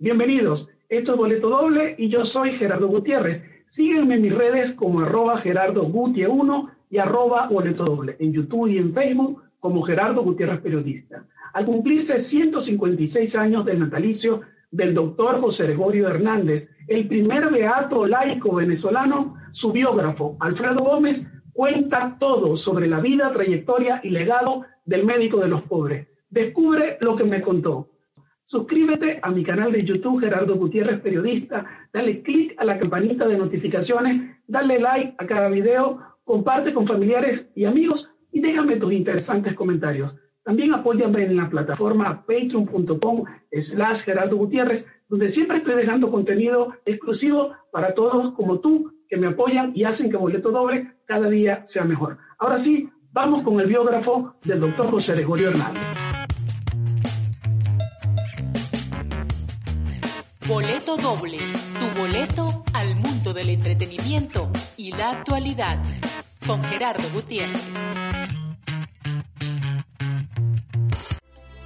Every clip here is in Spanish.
Bienvenidos, esto es Boleto Doble y yo soy Gerardo Gutiérrez. Sígueme en mis redes como arroba Gerardo 1 y arroba Boleto Doble, en YouTube y en Facebook como Gerardo Gutiérrez Periodista. Al cumplirse 156 años del natalicio del doctor José Gregorio Hernández, el primer beato laico venezolano, su biógrafo, Alfredo Gómez, cuenta todo sobre la vida, trayectoria y legado del médico de los pobres. Descubre lo que me contó. Suscríbete a mi canal de YouTube Gerardo Gutiérrez Periodista, dale clic a la campanita de notificaciones, dale like a cada video, comparte con familiares y amigos y déjame tus interesantes comentarios. También apóyame en la plataforma patreon.com slash Gerardo Gutiérrez, donde siempre estoy dejando contenido exclusivo para todos como tú que me apoyan y hacen que Boleto Doble cada día sea mejor. Ahora sí, vamos con el biógrafo del doctor José Gregorio Hernández. Boleto Doble, tu boleto al mundo del entretenimiento y la actualidad, con Gerardo Gutiérrez.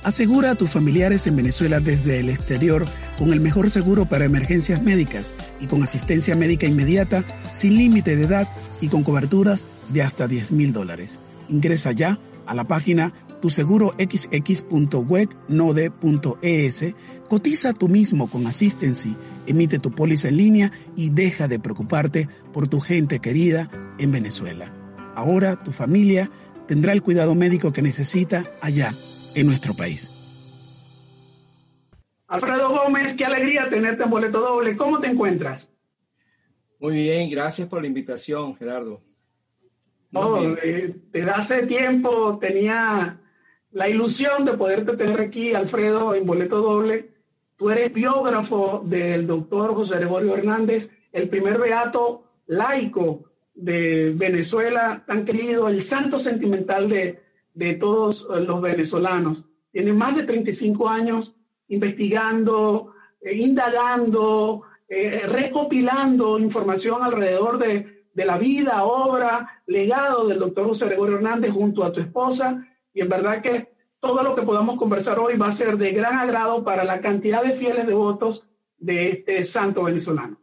Asegura a tus familiares en Venezuela desde el exterior con el mejor seguro para emergencias médicas y con asistencia médica inmediata, sin límite de edad y con coberturas de hasta 10 mil dólares. Ingresa ya a la página tuseguroxx.webnode.es, cotiza tú mismo con Assistancy, emite tu póliza en línea y deja de preocuparte por tu gente querida en Venezuela. Ahora tu familia tendrá el cuidado médico que necesita allá en nuestro país. Alfredo Gómez, qué alegría tenerte en Boleto Doble. ¿Cómo te encuentras? Muy bien, gracias por la invitación, Gerardo. No, eh, desde hace tiempo tenía la ilusión de poderte tener aquí, Alfredo, en Boleto Doble. Tú eres biógrafo del doctor José Gregorio Hernández, el primer beato laico de Venezuela, tan querido, el santo sentimental de, de todos los venezolanos. Tiene más de 35 años investigando, eh, indagando, eh, recopilando información alrededor de, de, la vida, obra, legado del doctor José Gregorio Hernández junto a tu esposa. Y en verdad que todo lo que podamos conversar hoy va a ser de gran agrado para la cantidad de fieles devotos de este santo venezolano.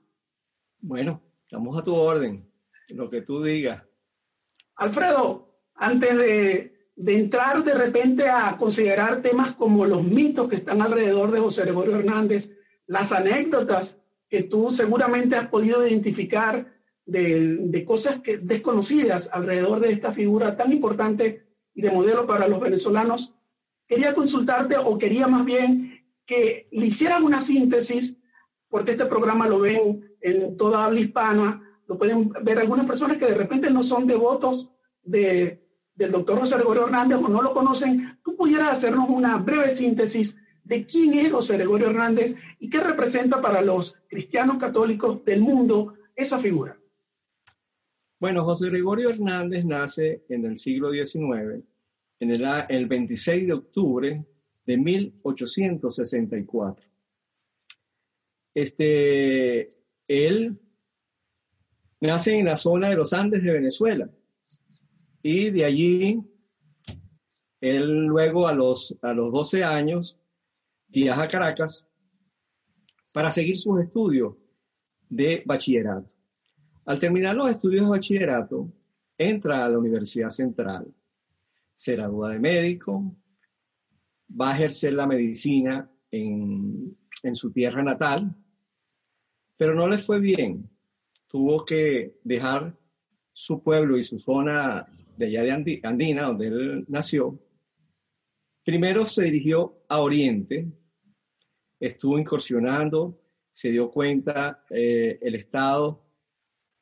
Bueno, estamos a tu orden, lo que tú digas. Alfredo, antes de de entrar de repente a considerar temas como los mitos que están alrededor de José Gregorio Hernández, las anécdotas que tú seguramente has podido identificar de, cosas que, desconocidas alrededor de esta figura tan importante de modelo para los venezolanos, quería consultarte o quería más bien que le hicieran una síntesis, porque este programa lo ven en toda habla hispana, lo pueden ver algunas personas que de repente no son devotos de, del doctor José Gregorio Hernández o no lo conocen, tú pudieras hacernos una breve síntesis de quién es José Gregorio Hernández y qué representa para los cristianos católicos del mundo esa figura. Bueno, José Gregorio Hernández nace en el siglo XIX, en el, el 26 de octubre de 1864. Este, él nace en la zona de los Andes de Venezuela y de allí, él luego a los, a los 12 años viaja a Caracas para seguir sus estudios de bachillerato. Al terminar los estudios de bachillerato, entra a la Universidad Central, se gradúa de médico, va a ejercer la medicina en, en su tierra natal, pero no le fue bien. Tuvo que dejar su pueblo y su zona de allá de Andina, donde él nació, primero se dirigió a Oriente, estuvo incursionando, se dio cuenta eh, el estado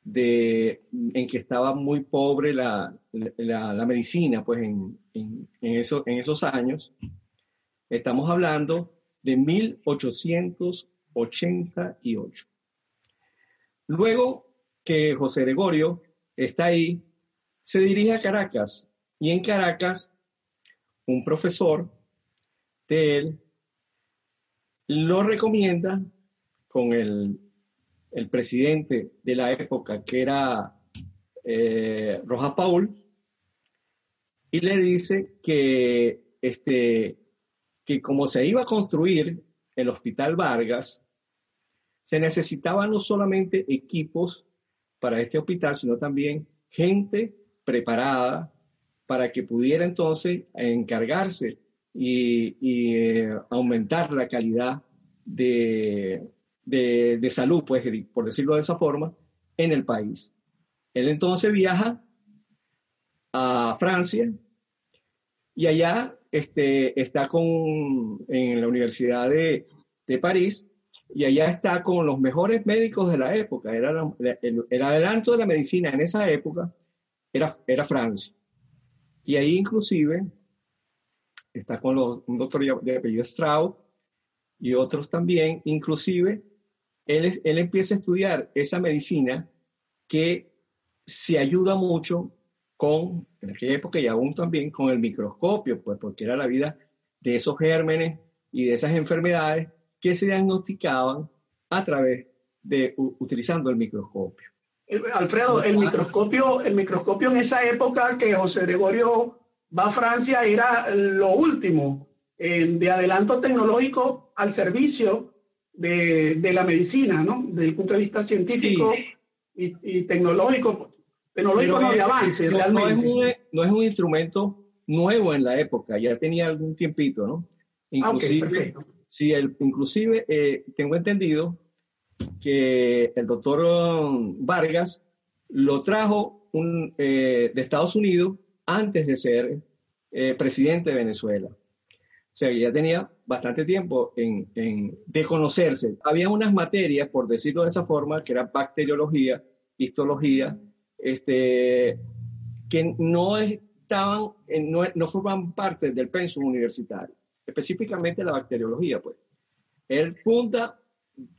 de, en que estaba muy pobre la, la, medicina, pues en, en, en esos años. Estamos hablando de 1888. Luego que José Gregorio está ahí, se dirige a Caracas y en Caracas un profesor de él lo recomienda con el, presidente de la época que era eh, Rojas Paul y le dice que, este, que como se iba a construir el Hospital Vargas, se necesitaban no solamente equipos para este hospital, sino también gente preparada para que pudiera entonces encargarse y, eh, aumentar la calidad de, de, salud, pues, por decirlo de esa forma, en el país. Él entonces viaja a Francia y allá este, está con, en la Universidad de, de París y allá está con los mejores médicos de la época. Era el, el, adelanto de la medicina en esa época era, era Francia. Y ahí inclusive está con los, un doctor de apellido Strauss y otros también, inclusive él, empieza a estudiar esa medicina que se ayuda mucho con, en aquella época y aún también con el microscopio, pues porque era la vida de esos gérmenes y de esas enfermedades que se diagnosticaban a través de utilizando el microscopio. Alfredo, el microscopio, el microscopio en esa época que José Gregorio va a Francia era lo último de adelanto tecnológico al servicio de, la medicina, ¿no? Desde el punto de vista científico y, tecnológico, tecnológico no de avance, realmente. No es, un, no es, un, instrumento nuevo en la época, ya tenía algún tiempito, ¿no? Ah, inclusive, sí, el, inclusive eh, tengo entendido que el doctor um, Vargas lo trajo un, eh, de Estados Unidos antes de ser eh, presidente de Venezuela. O sea, ya tenía bastante tiempo en, en, de conocerse. Había unas materias, por decirlo de esa forma, que era bacteriología, histología, este, que no estaban, no, no forman parte del pensum universitario, específicamente la bacteriología, pues. Él funda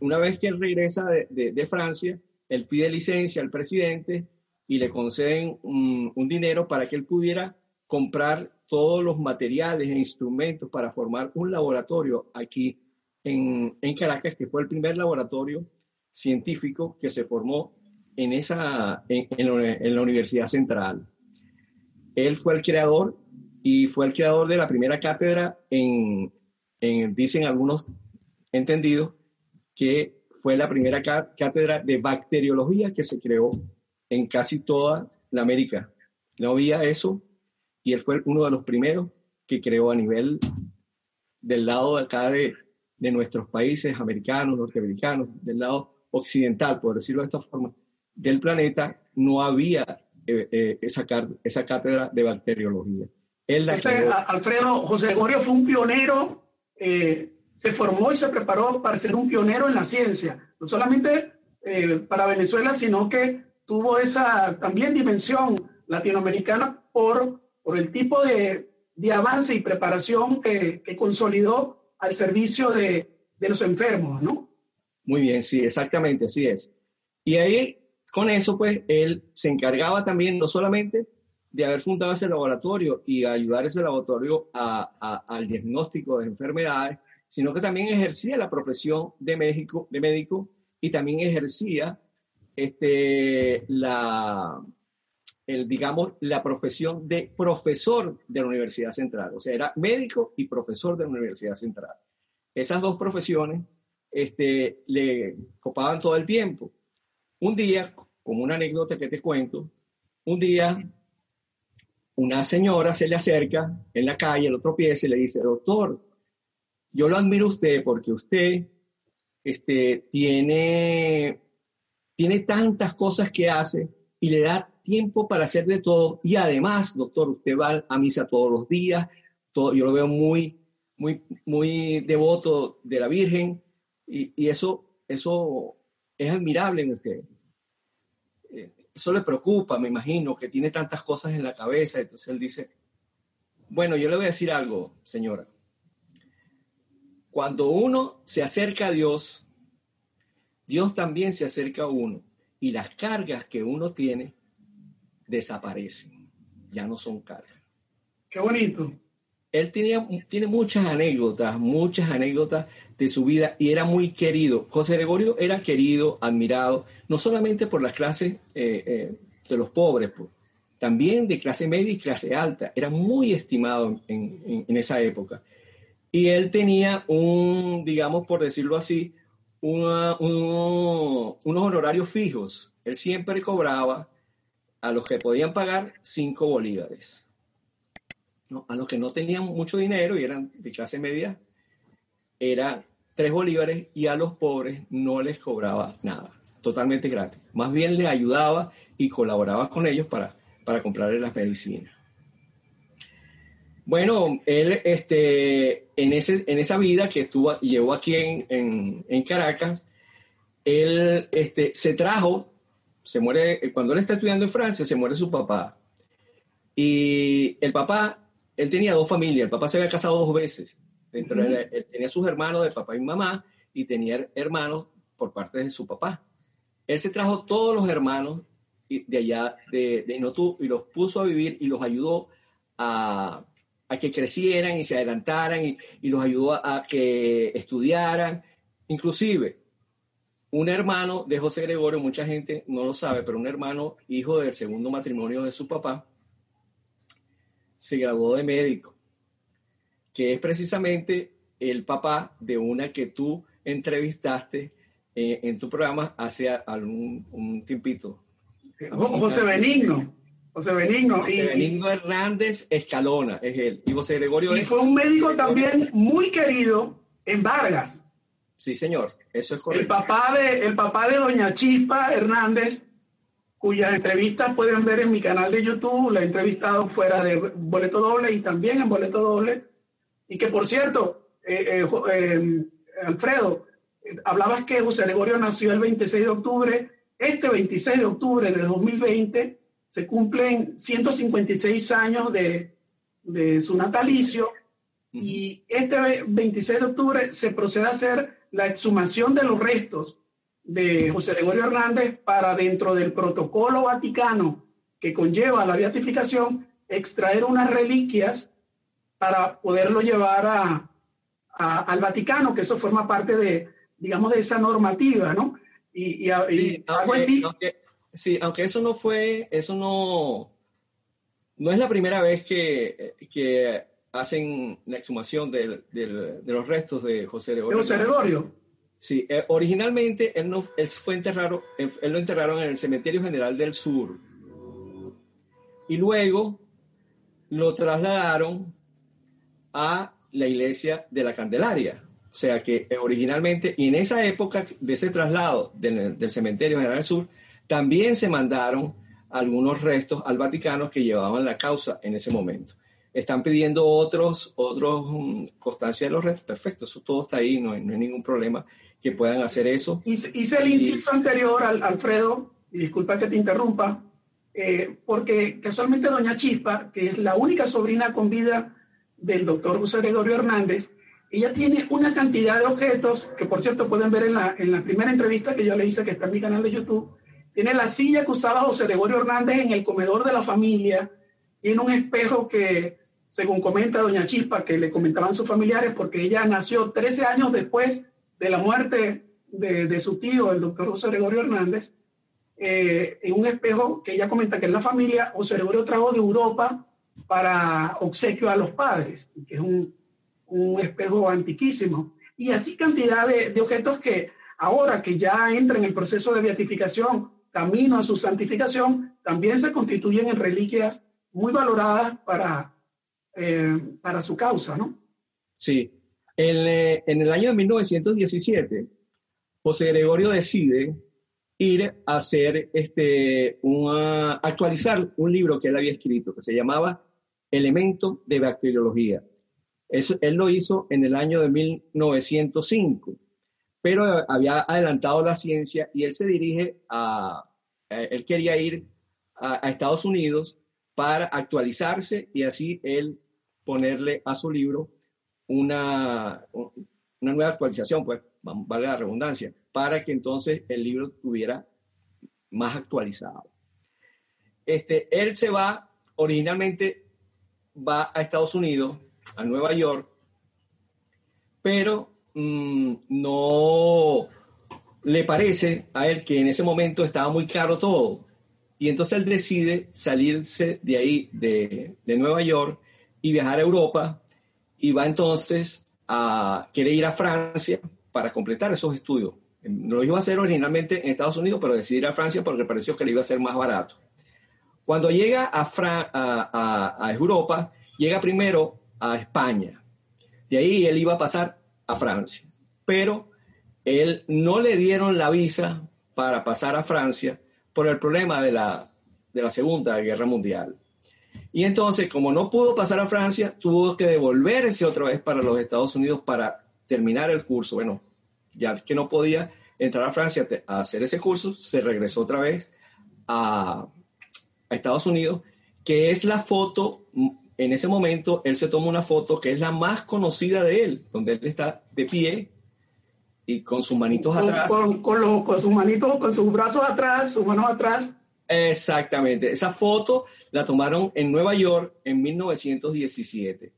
una vez que él regresa de, Francia, él pide licencia al presidente y le conceden un, dinero para que él pudiera comprar todos los materiales e instrumentos para formar un laboratorio aquí en, Caracas, que fue el primer laboratorio científico que se formó en, esa, en, la Universidad Central. Él fue el creador y fue el creador de la primera cátedra en, en dicen algunos entendidos, que fue la primera cátedra de bacteriología que se creó en casi toda la América. No había eso y él fue uno de los primeros que creó a nivel del lado de acá de, de nuestros países americanos, norteamericanos, del lado occidental, por decirlo de esta forma, del planeta, no había eh, eh, esa, esa cátedra de bacteriología. Alfredo, José Gregorio fue un pionero eh, se formó y se preparó para ser un pionero en la ciencia, no solamente eh, para Venezuela, sino que tuvo esa también dimensión latinoamericana por, por el tipo de, de avance y preparación que, que consolidó al servicio de, de, los enfermos, ¿no? Muy bien, sí, exactamente, así es. Y ahí, con eso, pues, él se encargaba también no solamente de haber fundado ese laboratorio y ayudar ese laboratorio a, a, al diagnóstico de enfermedades, sino que también ejercía la profesión de médico, de médico y también ejercía este, la, el, digamos, la profesión de profesor de la Universidad Central. O sea, era médico y profesor de la Universidad Central. Esas dos profesiones este, le copaban todo el tiempo. Un día, como una anécdota que te cuento, un día una señora se le acerca en la calle, el otro pie, y le dice, doctor, yo lo admiro a usted porque usted este, tiene, tiene tantas cosas que hace y le da tiempo para hacer de todo. Y además, doctor, usted va a misa todos los días, todo, yo lo veo muy, muy, muy devoto de la Virgen y, y eso, eso es admirable en usted. Eh, eso le preocupa, me imagino, que tiene tantas cosas en la cabeza. Entonces él dice, bueno, yo le voy a decir algo, señora. Cuando uno se acerca a Dios, Dios también se acerca a uno y las cargas que uno tiene desaparecen, ya no son cargas. Qué bonito. Él tenía, tiene muchas anécdotas, muchas anécdotas de su vida y era muy querido. José Gregorio era querido, admirado, no solamente por las clases eh, eh, de los pobres, pues, también de clase media y clase alta. Era muy estimado en esa época. Y él tenía un, digamos, por decirlo así, unos honorarios fijos. Él siempre cobraba a los que podían pagar cinco bolívares. A los que no tenían mucho dinero y eran de clase media, era tres bolívares y a los pobres no les cobraba nada, totalmente gratis. Más bien les ayudaba y colaboraba con ellos para, para comprarles las medicinas. Bueno, él este, en, ese, en esa vida que estuvo, llevó aquí en, en, Caracas, él este, se trajo, se muere, cuando él está estudiando en Francia, se muere su papá. Y el papá, él tenía dos familias, el papá se había casado dos veces. él, tenía sus hermanos de papá y mamá y tenía hermanos por parte de su papá. Él se trajo todos los hermanos de allá de, de Inotú y los puso a vivir y los ayudó a, a que crecieran y se adelantaran y, los ayudó a, que estudiaran. Inclusive, un hermano de José Gregorio, mucha gente no lo sabe, pero un hermano, hijo del segundo matrimonio de su papá, se graduó de médico, que es precisamente el papá de una que tú entrevistaste eh, en tu programa hace algún un tiempito. José Benigno. José Benigno. José Benigno Hernández Escalona es él. Y José Gregorio. Y fue un médico también muy querido en Vargas. Sí, señor, eso es correcto. El papá de, el papá de Doña Chispa Hernández, cuyas entrevistas pueden ver en mi canal de YouTube, la he entrevistado fuera de Boleto Doble y también en Boleto Doble. Y que por cierto, eh, eh, eh, Alfredo, hablabas que José Gregorio nació el 26 de octubre. Este 26 de octubre de 2020 se cumplen 156 años de, su natalicio y este 26 de octubre se procede a hacer la exhumación de los restos de José Gregorio Hernández para dentro del protocolo vaticano que conlleva la beatificación, extraer unas reliquias para poderlo llevar a, al Vaticano, que eso forma parte de, digamos, de esa normativa, ¿no? Y, Sí, aunque eso no fue, eso no, no es la primera vez que, que hacen la exhumación de, los restos de José Gregorio. José Gregorio? Sí, eh, originalmente él, no, él fue enterrado, él, lo enterraron en el Cementerio General del Sur. Y luego lo trasladaron a la iglesia de la Candelaria. O sea que eh, originalmente, y en esa época de ese traslado del, del Cementerio General del Sur, también se mandaron algunos restos al Vaticano que llevaban la causa en ese momento. Están pidiendo otros, otros um, constancia de los restos. Perfecto, eso todo está ahí, no hay, ningún problema que puedan hacer eso. Hice, el inciso anterior, al, Alfredo, y disculpa que te interrumpa, eh, porque casualmente doña Chispa, que es la única sobrina con vida del doctor José Gregorio Hernández, ella tiene una cantidad de objetos que, por cierto, pueden ver en la, en la primera entrevista que yo le hice, que está en mi canal de YouTube, tiene la silla que usaba José Gregorio Hernández en el comedor de la familia. Tiene un espejo que, según comenta doña Chispa, que le comentaban sus familiares, porque ella nació 13 años después de la muerte de, su tío, el doctor José Gregorio Hernández, eh, en un espejo que ella comenta que en la familia José Gregorio trajo de Europa para obsequio a los padres, que es un, espejo antiquísimo. Y así cantidad de, de objetos que ahora que ya entra en el proceso de beatificación camino a su santificación, también se constituyen en reliquias muy valoradas para, eh, para su causa, ¿no? Sí. En, eh, en, el año de 1917, José Gregorio decide ir a hacer este, una, actualizar un libro que él había escrito, que se llamaba Elemento de Bacteriología. Eso, él lo hizo en el año de 1905 pero había adelantado la ciencia y él se dirige a, él quería ir a, Estados Unidos para actualizarse y así él ponerle a su libro una, una nueva actualización, pues, vale la redundancia, para que entonces el libro estuviera más actualizado. Este, él se va, originalmente va a Estados Unidos, a Nueva York, pero Mm, no le parece a él que en ese momento estaba muy caro todo. Y entonces él decide salirse de ahí, de, Nueva York, y viajar a Europa. Y va entonces a, quiere ir a Francia para completar esos estudios. Lo iba a hacer originalmente en Estados Unidos, pero decidió ir a Francia porque pareció que le iba a ser más barato. Cuando llega a, a, a Europa, llega primero a España. De ahí él iba a pasar a Francia. Pero él no le dieron la visa para pasar a Francia por el problema de la, de la Segunda Guerra Mundial. Y entonces, como no pudo pasar a Francia, tuvo que devolverse otra vez para los Estados Unidos para terminar el curso. Bueno, ya que no podía entrar a Francia a hacer ese curso, se regresó otra vez a, a Estados Unidos, que es la foto, en ese momento él se toma una foto que es la más conocida de él, donde él está de pie y con sus manitos atrás. Con, con, con sus manitos, con sus brazos atrás, sus manos atrás. Exactamente. Esa foto la tomaron en Nueva York en 1917.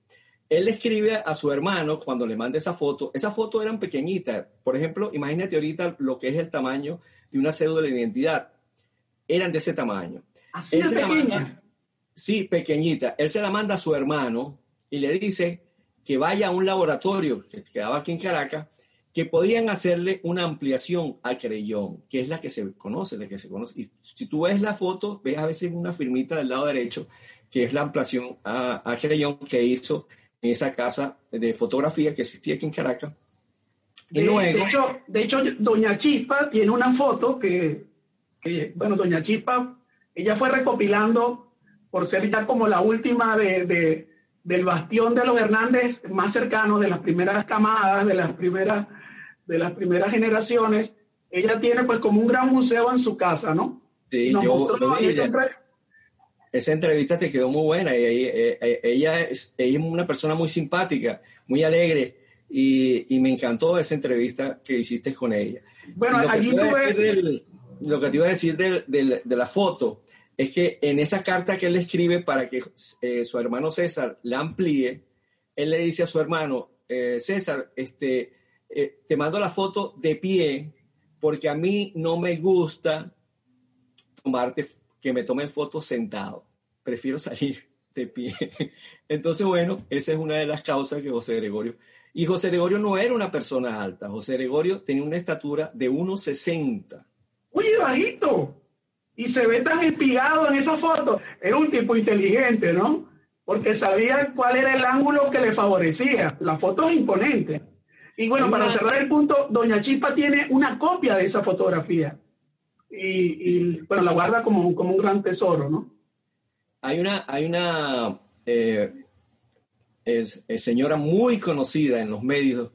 Él escribe a su hermano cuando le manda esa foto. Esa foto eran pequeñitas. Por ejemplo, imagínate ahorita lo que es el tamaño de una cédula de identidad. Eran de ese tamaño. Así de pequeña. Sí, pequeñita. Él se la manda a su hermano y le dice que vaya a un laboratorio que quedaba aquí en Caracas que podían hacerle una ampliación a Creyón, que es la que se conoce, la que se conoce. Y si tú ves la foto, ves a veces una firmita del lado derecho, que es la ampliación a, a Creyón que hizo en esa casa de fotografía que existía aquí en Caracas. Y de, luego, de, hecho, de hecho, Doña Chispa tiene una foto que, que, bueno, Doña Chispa, ella fue recopilando por ser ya como la última de, de, del bastión de los Hernández más cercano, de las primeras camadas, de las primeras de las primeras generaciones, ella tiene pues como un gran museo en su casa, ¿no? Sí, yo esa, entrevista te quedó muy buena. Ella, es, una persona muy simpática, muy alegre y, me encantó esa entrevista que hiciste con ella. Bueno, allí tuve... lo que te iba a decir de la foto es que en esa carta que él escribe para que eh, su hermano César la amplíe, él le dice a su hermano, eh, César, este, eh, te mando la foto de pie porque a mí no me gusta tomarte, que me tomen fotos sentado. Prefiero salir de pie. Entonces, bueno, esa es una de las causas que José Gregorio. Y José Gregorio no era una persona alta. José Gregorio tenía una estatura de 1,60. Oye, bajito. Y se ve tan espigado en esa foto. Era un tipo inteligente, ¿no? Porque sabía cuál era el ángulo que le favorecía. La foto es imponente. Y bueno, para cerrar el punto, Doña Chispa tiene una copia de esa fotografía y, bueno, la guarda como, como, un gran tesoro, ¿no? Hay una, hay una eh, es, señora muy conocida en los medios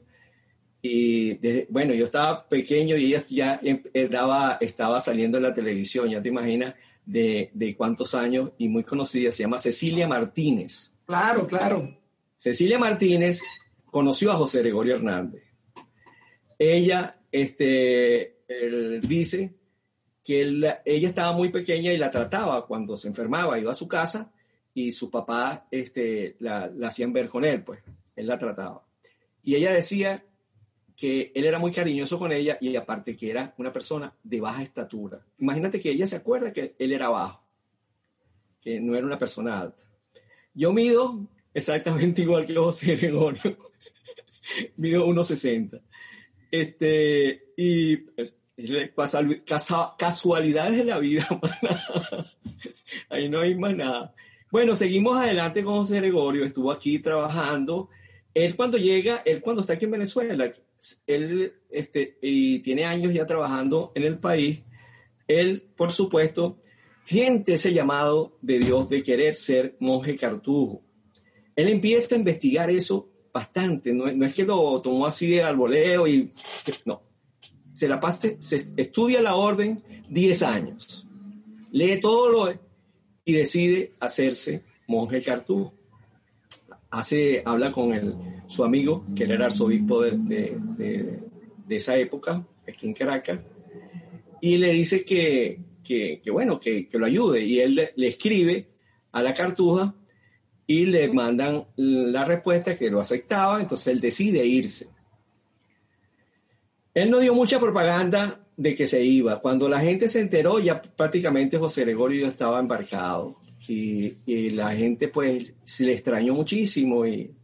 y bueno, yo estaba pequeño y ella ya estaba, estaba saliendo en la televisión, ya te imaginas de, de cuántos años y muy conocida, se llama Cecilia Martínez. Claro, claro. Cecilia Martínez conoció a José Gregorio Hernández. Ella este, dice que ella estaba muy pequeña y la trataba cuando se enfermaba, iba a su casa y su papá este, la, la hacían ver con él, pues él la trataba. Y ella decía que él era muy cariñoso con ella y aparte que era una persona de baja estatura. Imagínate que ella se acuerda que él era bajo, que no era una persona alta. Yo mido exactamente igual que José Gregorio. mido 1,60. Este, y pues, casualidades de la vida. Ahí no hay más nada. Bueno, seguimos adelante con José Gregorio. Estuvo aquí trabajando. Él cuando llega, él cuando está aquí en Venezuela, él este, tiene años ya trabajando en el país, él, por supuesto, siente ese llamado de Dios de querer ser monje cartujo. Él empieza a investigar eso bastante, no, es que lo tomó así al voleo y no. Se la pase, se estudia la orden 10 años, lee todo lo y decide hacerse monje cartujo. Hace, habla con el, su amigo, que era arzobispo de, de, esa época, aquí en Caracas, y le dice que, que, bueno, que, que, lo ayude. Y él le, le escribe a la cartuja y le mandan la respuesta que lo aceptaba, entonces él decide irse. Él no dio mucha propaganda de que se iba. Cuando la gente se enteró, ya prácticamente José Gregorio ya estaba embarcado. Y, la gente pues se le extrañó muchísimo y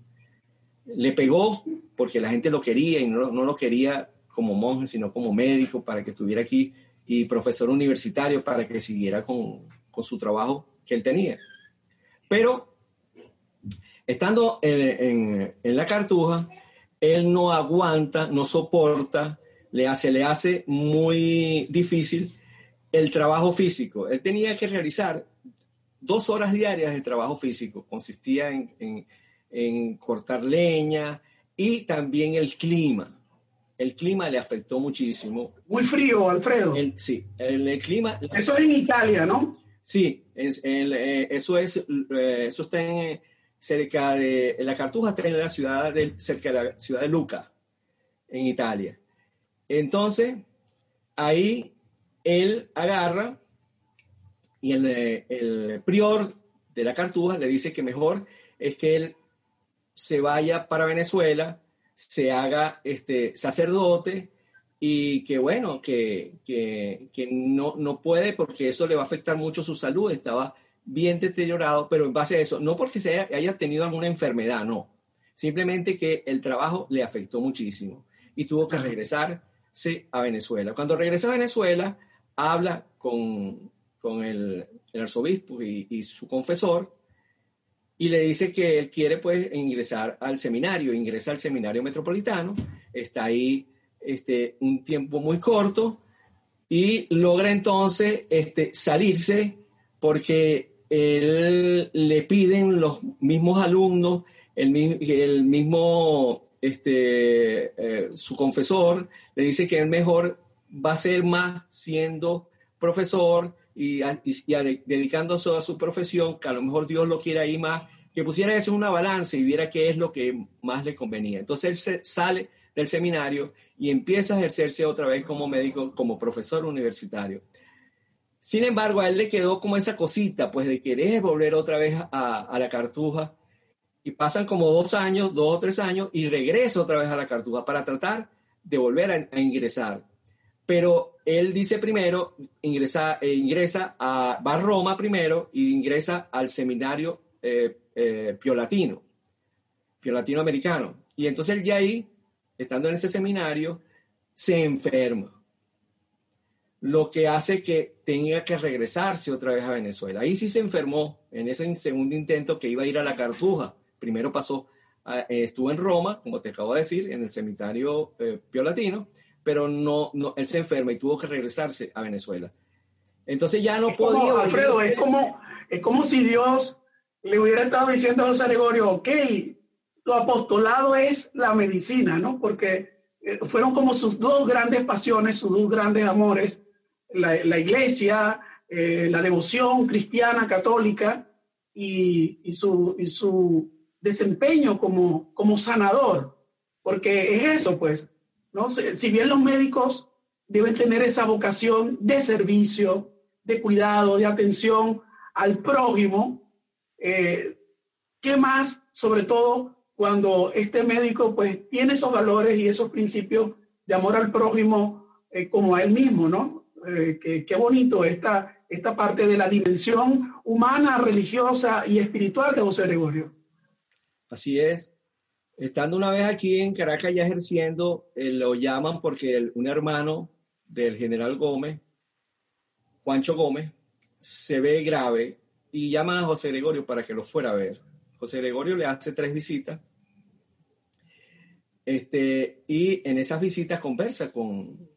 le pegó porque la gente lo quería y no, no lo quería como monje, sino como médico para que estuviera aquí y profesor universitario para que siguiera con, con su trabajo que él tenía. Pero estando en, en, la cartuja, él no aguanta, no soporta, le hace, le hace muy difícil el trabajo físico. Él tenía que realizar dos horas diarias de trabajo físico. Consistía en, en cortar leña y también el clima el clima le afectó muchísimo. Muy frío, Alfredo. sí, el, clima. Eso es en Italia, ¿no? Sí, eh, eso es, eh, eso está en, cerca de, la Cartuja está en la ciudad de, cerca de la ciudad de Luca, en Italia. Entonces, ahí él agarra y el, el prior de la Cartuja le dice que mejor es que él se vaya para Venezuela se haga este, sacerdote y que bueno, que, no, no puede porque eso le va a afectar mucho su salud, estaba bien deteriorado, pero en base a eso, no porque se haya, tenido alguna enfermedad, no, simplemente que el trabajo le afectó muchísimo y tuvo que regresarse a Venezuela. Cuando regresa a Venezuela, habla con, el, arzobispo y, su confesor y le dice que él quiere pues ingresar al seminario, ingresa al seminario metropolitano, está ahí este, un tiempo muy corto y logra entonces este, salirse porque él, le piden los mismos alumnos, el, el mismo, este, eh, su confesor, le dice que él mejor va a ser más siendo profesor, y, dedicándose a su profesión, que a lo mejor Dios lo quiere ahí más, que pusiera eso en una balanza y viera qué es lo que más le convenía. Entonces él sale del seminario y empieza a ejercerse otra vez como médico, como profesor universitario. Sin embargo, a él le quedó como esa cosita, pues de querer volver otra vez a, la cartuja. Y pasan como dos años, dos o tres años, y regresa otra vez a la cartuja para tratar de volver a ingresar pero él dice primero, ingresa, eh, ingresa a, va a Roma primero y ingresa al seminario eh, eh, piolatino, piolatino americano. Y entonces él ya ahí, estando en ese seminario, se enferma. Lo que hace que tenga que regresarse otra vez a Venezuela. Ahí sí se enfermó en ese segundo intento que iba a ir a la Cartuja. Primero pasó, estuvo en Roma, como te acabo de decir, en el seminario piolatino pero no, no, él se enferma y tuvo que regresarse a Venezuela. Entonces ya no podía... Alfredo, es como, es como si Dios le hubiera estado diciendo a José Gregorio, ok, tu apostolado es la medicina, ¿no? Porque eh, fueron como sus dos grandes pasiones, sus dos grandes amores, la, la iglesia, eh, la devoción cristiana, católica, y, y, su, y su desempeño como, como sanador, porque es eso, pues, ¿no? Si bien los médicos deben tener esa vocación de servicio, de cuidado, de atención al prójimo, eh, ¿qué más, sobre todo cuando este médico pues tiene esos valores y esos principios de amor al prójimo eh, como a él mismo, ¿no? Eh, qué bonito esta, esta parte de la dimensión humana, religiosa y espiritual de José Gregorio. Así es. Estando una vez aquí en Caracas ya ejerciendo, eh, lo llaman porque un hermano del general Gómez, Juancho Gómez, se ve grave y llama a José Gregorio para que lo fuera a ver. José Gregorio le hace tres visitas este, y en esas visitas conversa con,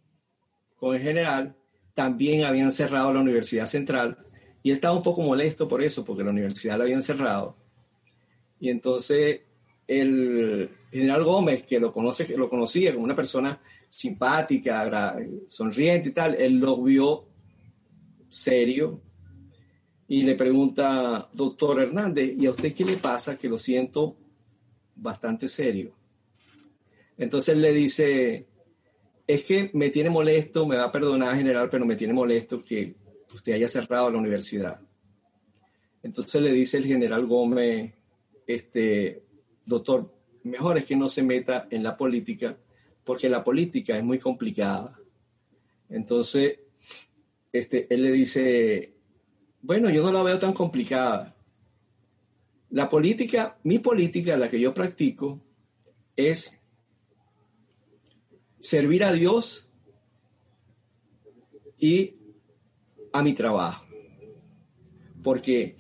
con el general. También habían cerrado la Universidad Central y estaba un poco molesto por eso, porque la universidad la habían cerrado. Y entonces el general Gómez, que lo, conoce, lo conocía como una persona simpática, sonriente y tal, él lo vio serio y le pregunta, doctor Hernández, ¿y a usted qué le pasa? Que lo siento bastante serio. Entonces le dice, es que me tiene molesto, me va a perdonar general, pero me tiene molesto que usted haya cerrado la universidad. Entonces le dice el general Gómez, este, doctor, mejor es que no se meta en la política, porque la política es muy complicada. Entonces, este, él le dice, bueno, yo no la veo tan complicada. La política, mi política, la que yo practico, es servir a Dios y a mi trabajo. Porque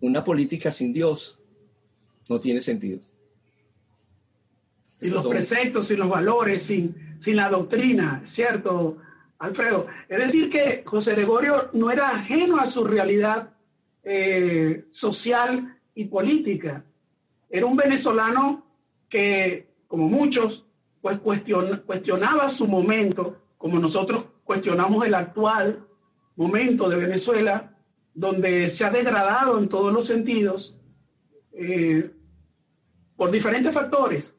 una política sin Dios no tiene sentido. Sin los preceptos, sin los valores, sin, sin la doctrina, ¿cierto, Alfredo? Es decir, que José Gregorio no era ajeno a su realidad eh, social y política. Era un venezolano que, como muchos, pues cuestionaba su momento, como nosotros cuestionamos el actual momento de Venezuela, donde se ha degradado en todos los sentidos eh, por diferentes factores,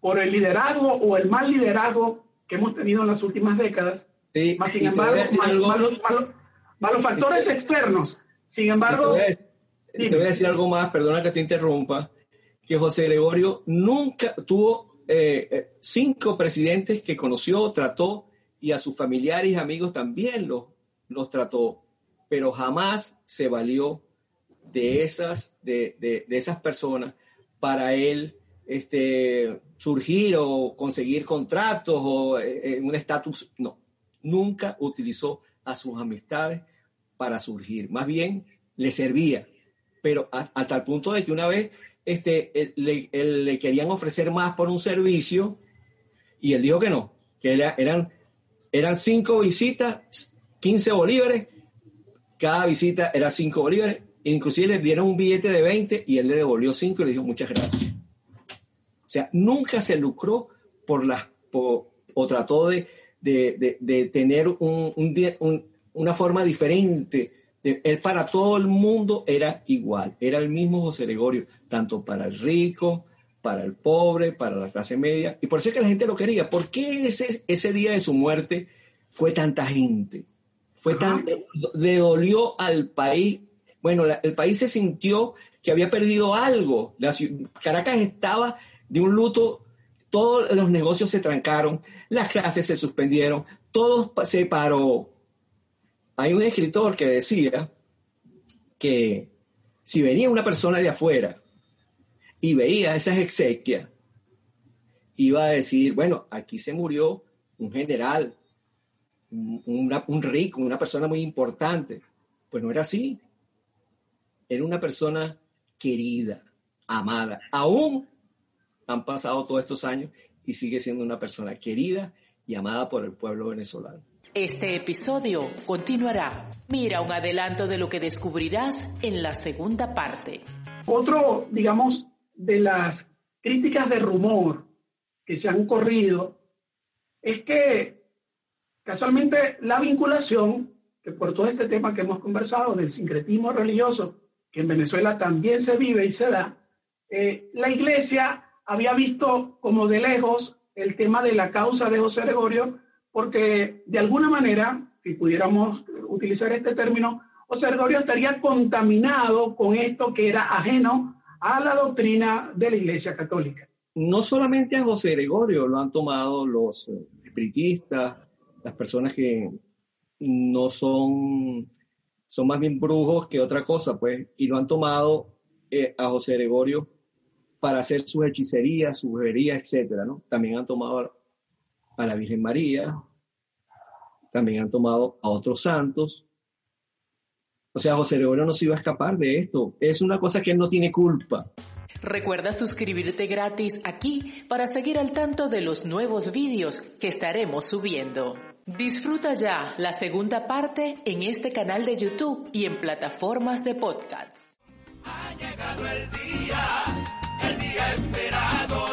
por el liderazgo o el mal liderazgo que hemos tenido en las últimas décadas, más sin embargo, malos factores externos. Sin embargo... Te voy, a, decir algo más, perdona que te interrumpa, que José Gregorio nunca tuvo eh, eh, cinco presidentes que conoció, trató, y a sus familiares y amigos también los, los trató pero jamás se valió de esas, de, esas personas para él este, surgir o conseguir contratos o eh, un estatus. No, nunca utilizó a sus amistades para surgir. Más bien le servía, pero hasta tal punto de que una vez este, le, le, querían ofrecer más por un servicio y él dijo que no, que eran, eran cinco visitas, 15 bolívares cada visita era 5 bolívares, inclusive le dieron un billete de 20 y él le devolvió 5 y le dijo muchas gracias. O sea, nunca se lucró por las, o trató de, de, tener un, una forma diferente. él para todo el mundo era igual, era el mismo José Gregorio, tanto para el rico, para el pobre, para la clase media, y por eso es que la gente lo quería. ¿Por qué ese, ese día de su muerte fue tanta gente? Fue tan, le dolió al país. Bueno, el país se sintió que había perdido algo. Caracas estaba de un luto, todos los negocios se trancaron, las clases se suspendieron, todo se paró. Hay un escritor que decía que si venía una persona de afuera y veía esas exequias, iba a decir, bueno, aquí se murió un general, un rico, una persona muy importante. Pues no era así. Era una persona querida, amada. Aún han pasado todos estos años y sigue siendo una persona querida y amada por el pueblo venezolano. Este episodio continuará. Mira un adelanto de lo que descubrirás en la segunda parte. Otro, digamos, de las críticas de rumor que se han corrido es que Casualmente, la vinculación, que por todo este tema que hemos conversado del sincretismo religioso, que en Venezuela también se vive y se da, eh, la iglesia había visto como de lejos el tema de la causa de José Gregorio, porque de alguna manera, si pudiéramos utilizar este término, José Gregorio estaría contaminado con esto que era ajeno a la doctrina de la Iglesia Católica. No solamente a José Gregorio lo han tomado los eh, espiritistas, las personas que no son, son más bien brujos que otra cosa, pues, y lo han tomado eh, a José Gregorio para hacer sus hechicerías, su brujería, etcétera, ¿no? También han tomado a la Virgen María, también han tomado a otros santos. O sea, José Gregorio no se iba a escapar de esto. Es una cosa que él no tiene culpa. Recuerda suscribirte gratis aquí para seguir al tanto de los nuevos vídeos que estaremos subiendo. Disfruta ya la segunda parte en este canal de YouTube y en plataformas de podcasts. Ha llegado el día, el día esperado